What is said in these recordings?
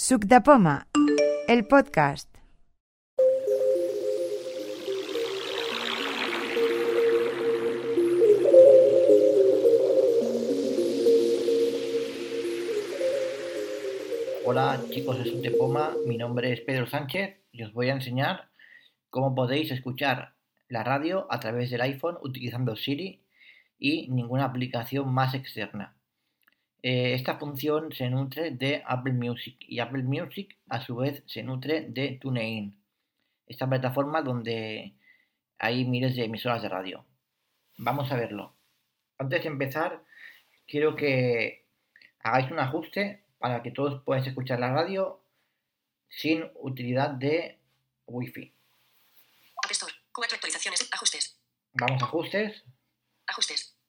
Suc de Poma, el podcast. Hola chicos de Suc Poma, mi nombre es Pedro Sánchez y os voy a enseñar cómo podéis escuchar la radio a través del iPhone utilizando Siri y ninguna aplicación más externa. Eh, esta función se nutre de Apple Music y Apple Music a su vez se nutre de TuneIn, esta plataforma donde hay miles de emisoras de radio. Vamos a verlo. Antes de empezar, quiero que hagáis un ajuste para que todos podáis escuchar la radio sin utilidad de Wi-Fi. App Store. Cuatro actualizaciones. Ajustes. Vamos a ajustes. Ajustes.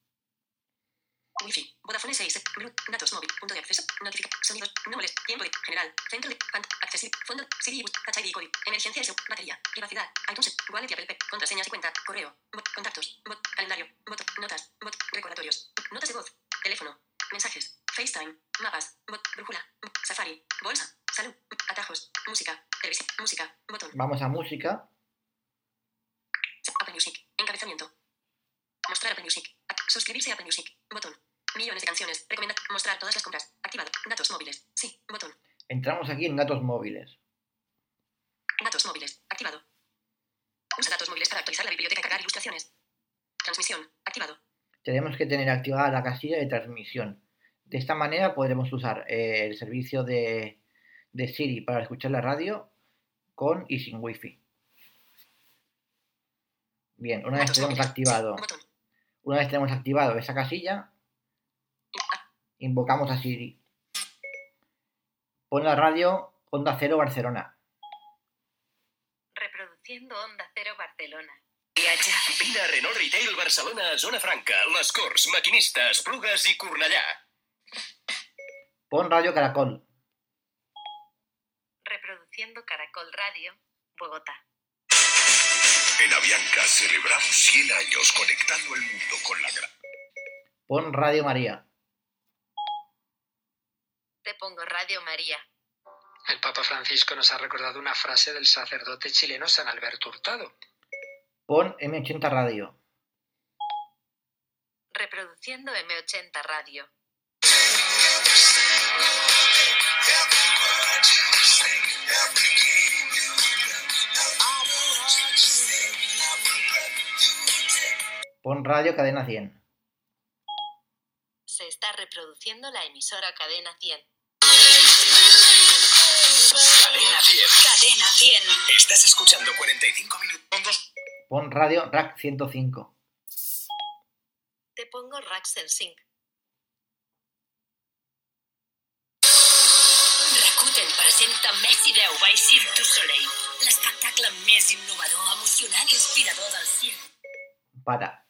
Wi-Fi. Vodafone 6. Bluetooth. Datos móvil. Punto de acceso. Notifica. Sonidos. Nombres. Tiempo de. General. Centro de. Pant. Accesible. Fondo. Siri. Bus. Cachai y código. Emergencia. Batería. Privacidad. iTunes. Wallet y Apple Pay. Contraseñas y cuenta. Correo. Bot. Contactos. Bot. Calendario. Notas. Bot. Recordatorios. Notas de voz. Teléfono. Mensajes. FaceTime. Mapas. Bot. Brújula. Bot, Safari. Bolsa. Salud. Atajos. Música. Televisión. Música. Botón. Vamos a música. Apple Music. Encabezamiento. Mostrar Apple Music. Suscribirse a Apple Music. Botón. Millones de canciones. Recomendar. Mostrar todas las compras. Activado. Datos móviles. Sí. Botón. Entramos aquí en datos móviles. Datos móviles. Activado. Usa datos móviles para actualizar la biblioteca. Cargar ilustraciones. Transmisión. Activado. Tenemos que tener activada la casilla de transmisión. De esta manera podremos usar eh, el servicio de, de Siri para escuchar la radio con y sin Wi-Fi. Bien, una vez tenemos activado, una vez tenemos activado esa casilla, invocamos a Siri. Pon la radio Onda Cero Barcelona. Reproduciendo Onda Cero Barcelona. Vine a Renault Retail Barcelona, Zona Franca, Les Corts, Maquinistes, Plugues i Cornellà. Pon radio Caracol. Reproduciendo Caracol Radio, Bogotá. En Avianca celebramos 100 años conectando el mundo con la gran... Pon radio María. Te pongo Radio María. El Papa Francisco nos ha recordado una frase del sacerdote chileno San Alberto Hurtado. Pon M80 Radio. Reproduciendo M80 Radio. Pon radio Cadena 100. Se está reproduciendo la emisora Cadena 100. 100. Cadena 100. Estás escuchando 45 minutos. Pon radio Rack 105. Te pongo en Sync. Rakuten presenta Messi 10 by Cirque du Soleil, l'espectacle més innovador, emocionant i inspirador del circ. Para.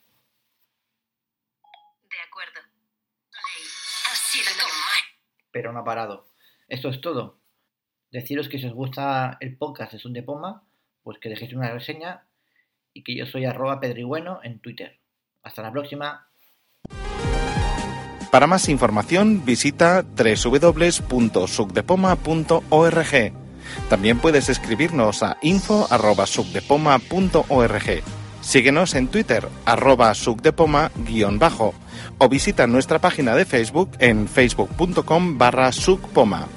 De acuerdo. Soleil, el circ humà. pero no ha parado. Esto es todo. Deciros que si os gusta el podcast de Sun de Poma, pues que dejéis una reseña y que yo soy arroba pedrigüeno en Twitter. Hasta la próxima. Para más información visita www.sucdepoma.org. También puedes escribirnos a info.sucdepoma.org. Síguenos en Twitter, arroba sucdepoma-bajo o visita nuestra página de Facebook en facebook.com barra sucpoma.